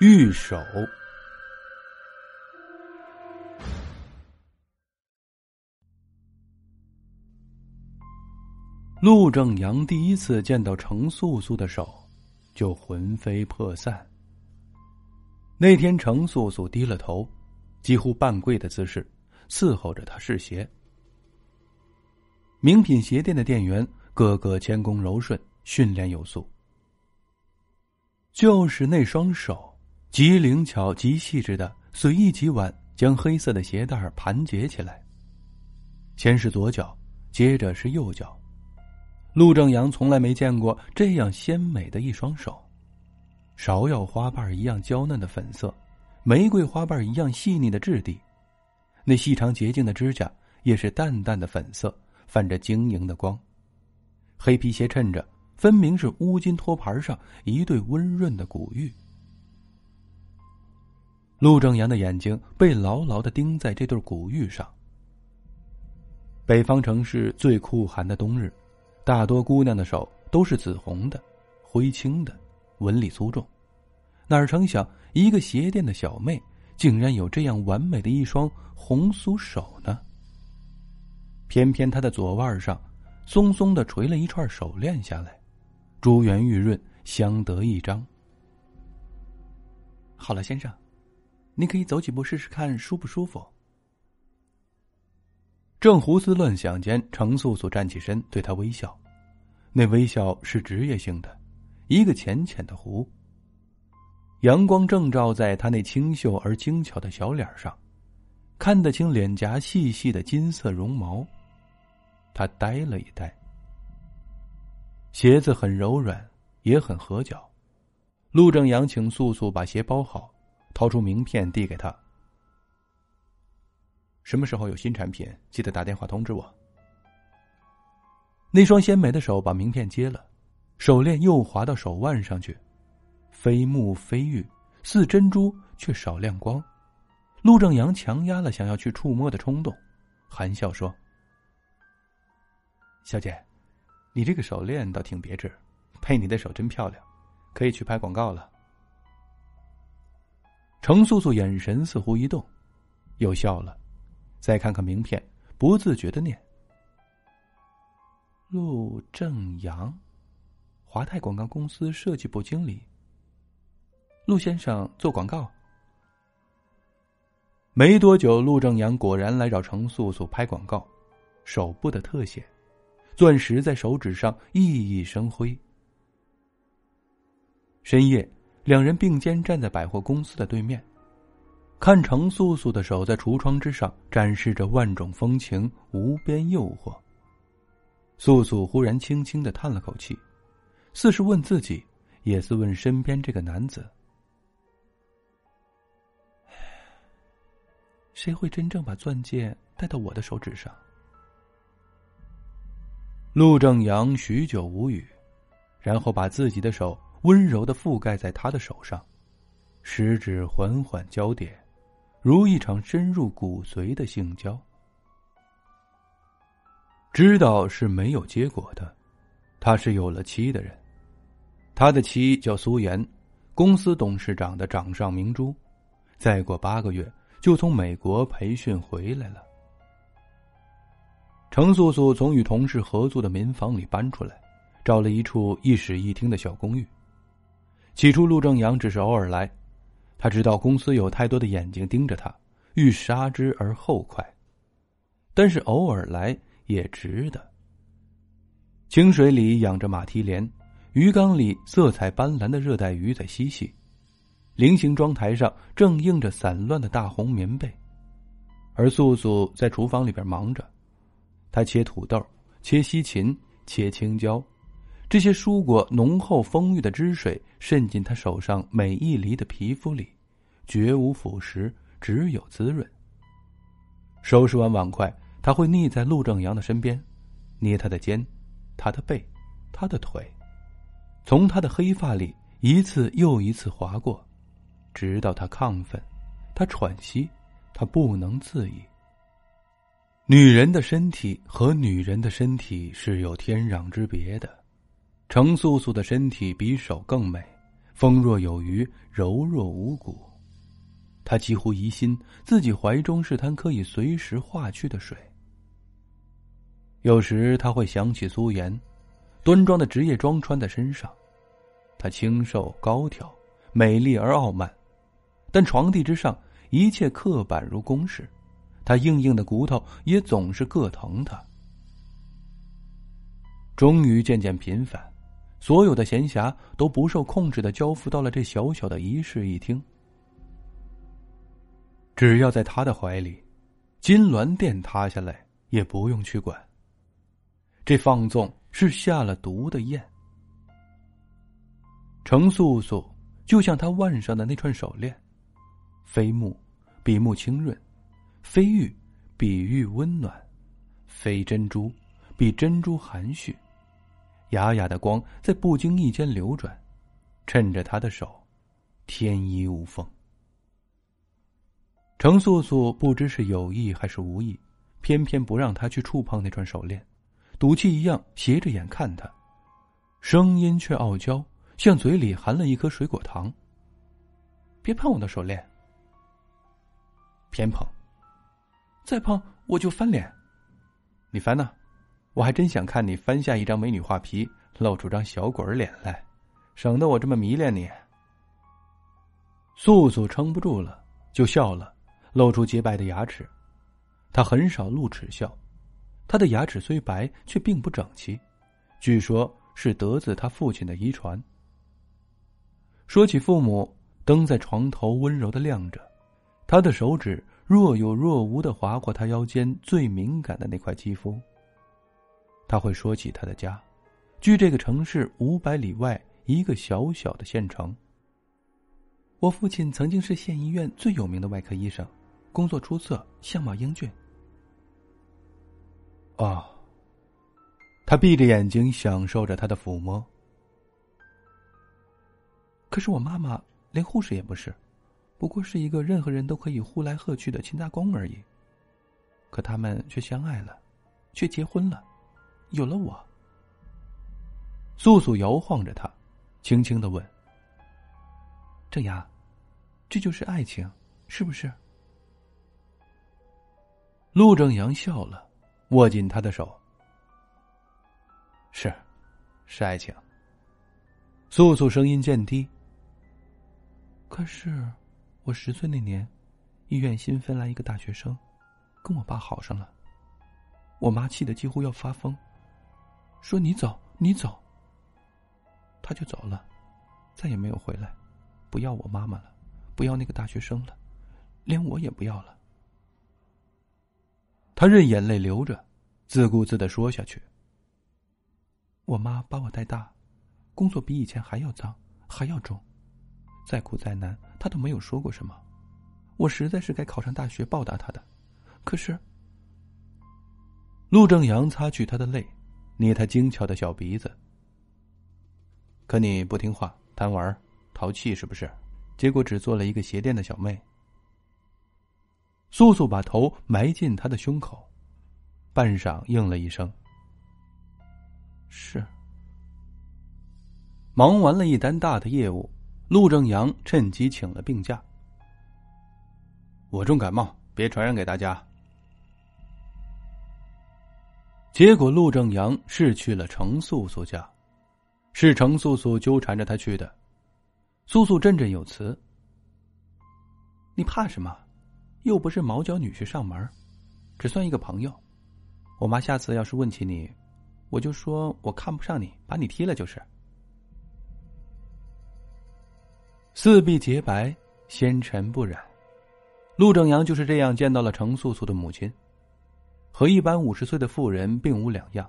玉手。陆正阳第一次见到程素素的手，就魂飞魄散。那天，程素素低了头，几乎半跪的姿势，伺候着他试鞋。名品鞋店的店员个个谦恭柔顺，训练有素。就是那双手，极灵巧、极细致的，随意几挽将黑色的鞋带盘结起来。先是左脚，接着是右脚。陆正阳从来没见过这样鲜美的一双手。芍药花瓣一样娇嫩的粉色，玫瑰花瓣一样细腻的质地，那细长洁净的指甲也是淡淡的粉色，泛着晶莹的光。黑皮鞋衬着，分明是乌金托盘上一对温润的古玉。陆正阳的眼睛被牢牢的钉在这对古玉上。北方城市最酷寒的冬日，大多姑娘的手都是紫红的、灰青的。纹理粗重，哪成想一个鞋店的小妹竟然有这样完美的一双红酥手呢？偏偏她的左腕上松松的垂了一串手链下来，珠圆玉润，相得益彰。好了，先生，你可以走几步试试看舒不舒服。正胡思乱想间，程素素站起身，对他微笑，那微笑是职业性的。一个浅浅的弧，阳光正照在他那清秀而精巧的小脸上，看得清脸颊细细的金色绒毛。他呆了一呆。鞋子很柔软，也很合脚。陆正阳请素素把鞋包好，掏出名片递给他。什么时候有新产品，记得打电话通知我。那双鲜美的手把名片接了。手链又滑到手腕上去，非木非玉，似珍珠却少亮光。陆正阳强压了想要去触摸的冲动，含笑说：“小姐，你这个手链倒挺别致，配你的手真漂亮，可以去拍广告了。”程素素眼神似乎一动，又笑了，再看看名片，不自觉的念：“陆正阳。”华泰广告公司设计部经理，陆先生做广告。没多久，陆正阳果然来找程素素拍广告，手部的特写，钻石在手指上熠熠生辉。深夜，两人并肩站在百货公司的对面，看程素素的手在橱窗之上展示着万种风情，无边诱惑。素素忽然轻轻的叹了口气。似是问自己，也似问身边这个男子：谁会真正把钻戒戴到我的手指上？陆正阳许久无语，然后把自己的手温柔的覆盖在他的手上，食指缓缓交叠，如一场深入骨髓的性交。知道是没有结果的，他是有了妻的人。他的妻叫苏妍，公司董事长的掌上明珠，再过八个月就从美国培训回来了。程素素从与同事合租的民房里搬出来，找了一处一室一厅的小公寓。起初，陆正阳只是偶尔来，他知道公司有太多的眼睛盯着他，欲杀之而后快。但是偶尔来也值得。清水里养着马蹄莲。鱼缸里色彩斑斓的热带鱼在嬉戏，菱形妆台上正映着散乱的大红棉被，而素素在厨房里边忙着，她切土豆、切西芹、切青椒，这些蔬果浓厚丰裕的汁水渗进他手上每一厘的皮肤里，绝无腐蚀，只有滋润。收拾完碗筷，他会腻在陆正阳的身边，捏他的肩，他的背，他的腿。从他的黑发里一次又一次划过，直到他亢奋，他喘息，他不能自已。女人的身体和女人的身体是有天壤之别的。程素素的身体比手更美，风若有余，柔若无骨。他几乎疑心自己怀中是滩可以随时化去的水。有时他会想起苏颜，端庄的职业装穿在身上，她清瘦高挑，美丽而傲慢，但床地之上一切刻板如公式，她硬硬的骨头也总是硌疼他。终于渐渐频繁，所有的闲暇都不受控制的交付到了这小小的一室一厅。只要在他的怀里，金銮殿塌下来也不用去管。这放纵是下了毒的焰。程素素就像他腕上的那串手链，非木比木清润，非玉比玉温暖，非珍珠比珍珠含蓄，雅雅的光在不经意间流转，衬着他的手，天衣无缝。程素素不知是有意还是无意，偏偏不让他去触碰那串手链，赌气一样斜着眼看他，声音却傲娇，像嘴里含了一颗水果糖。别碰我的手链，偏碰，再碰我就翻脸。你翻呢？我还真想看你翻下一张美女画皮，露出张小鬼脸来，省得我这么迷恋你。素素撑不住了，就笑了。露出洁白的牙齿，他很少露齿笑，他的牙齿虽白，却并不整齐，据说是得自他父亲的遗传。说起父母，灯在床头温柔的亮着，他的手指若有若无的划过他腰间最敏感的那块肌肤。他会说起他的家，距这个城市五百里外一个小小的县城。我父亲曾经是县医院最有名的外科医生。工作出色，相貌英俊。哦，他闭着眼睛享受着他的抚摸。可是我妈妈连护士也不是，不过是一个任何人都可以呼来喝去的勤杂工而已。可他们却相爱了，却结婚了，有了我。素素摇晃着他，轻轻的问：“郑雅，这就是爱情，是不是？”陆正阳笑了，握紧他的手。是，是爱情。素素声音渐低。可是，我十岁那年，医院新分来一个大学生，跟我爸好上了。我妈气得几乎要发疯，说：“你走，你走。”他就走了，再也没有回来，不要我妈妈了，不要那个大学生了，连我也不要了。他任眼泪流着，自顾自的说下去：“我妈把我带大，工作比以前还要脏，还要重，再苦再难，她都没有说过什么。我实在是该考上大学报答她的。可是……”陆正阳擦去他的泪，捏他精巧的小鼻子。可你不听话，贪玩，淘气，是不是？结果只做了一个鞋垫的小妹。素素把头埋进他的胸口，半晌应了一声：“是。”忙完了一单大的业务，陆正阳趁机请了病假。我重感冒，别传染给大家。结果陆正阳是去了程素素家，是程素素纠缠着他去的。素素振振有词：“你怕什么？”又不是毛脚女婿上门，只算一个朋友。我妈下次要是问起你，我就说我看不上你，把你踢了就是。四臂洁白，纤尘不染。陆正阳就是这样见到了程素素的母亲，和一般五十岁的妇人并无两样，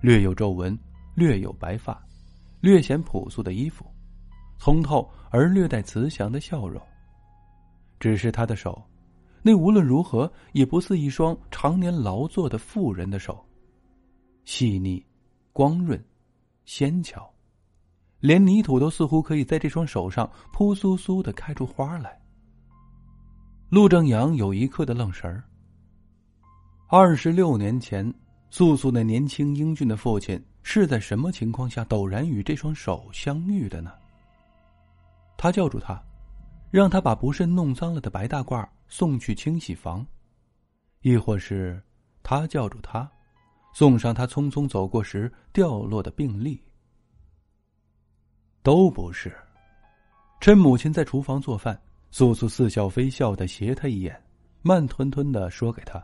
略有皱纹，略有白发，略显朴素的衣服，通透而略带慈祥的笑容。只是他的手。那无论如何也不似一双常年劳作的妇人的手，细腻、光润、纤巧，连泥土都似乎可以在这双手上扑簌簌的开出花来。陆正阳有一刻的愣神儿。二十六年前，素素那年轻英俊的父亲是在什么情况下陡然与这双手相遇的呢？他叫住他，让他把不慎弄脏了的白大褂送去清洗房；亦或是他叫住他，送上他匆匆走过时掉落的病历。都不是。趁母亲在厨房做饭，素素似笑非笑的斜他一眼，慢吞吞的说给他：“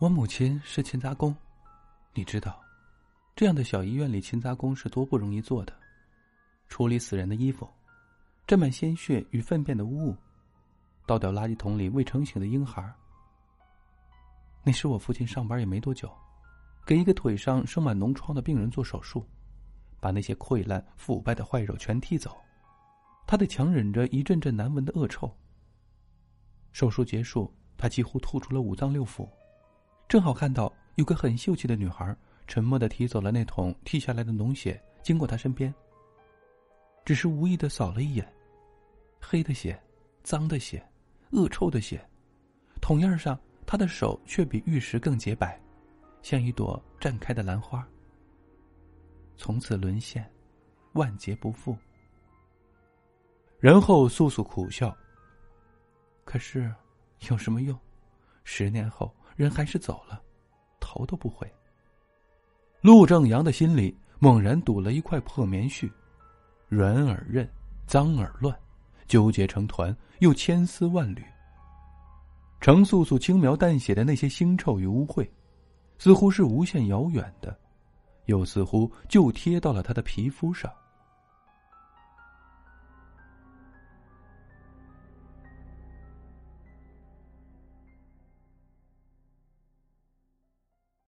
我母亲是勤杂工，你知道，这样的小医院里勤杂工是多不容易做的，处理死人的衣服，沾满鲜血与粪便的污物，倒掉垃圾桶里未成型的婴孩。那时我父亲上班也没多久，给一个腿上生满脓疮的病人做手术。”把那些溃烂腐败的坏肉全踢走，他得强忍着一阵阵难闻的恶臭。手术结束，他几乎吐出了五脏六腑，正好看到有个很秀气的女孩沉默的提走了那桶剔下来的脓血，经过他身边。只是无意的扫了一眼，黑的血，脏的血，恶臭的血，桶样上他的手却比玉石更洁白，像一朵绽开的兰花。从此沦陷，万劫不复。然后素素苦笑。可是，有什么用？十年后，人还是走了，头都不回。陆正阳的心里猛然堵了一块破棉絮，软而韧，脏而乱，纠结成团，又千丝万缕。程素素轻描淡写的那些腥臭与污秽，似乎是无限遥远的。又似乎就贴到了他的皮肤上。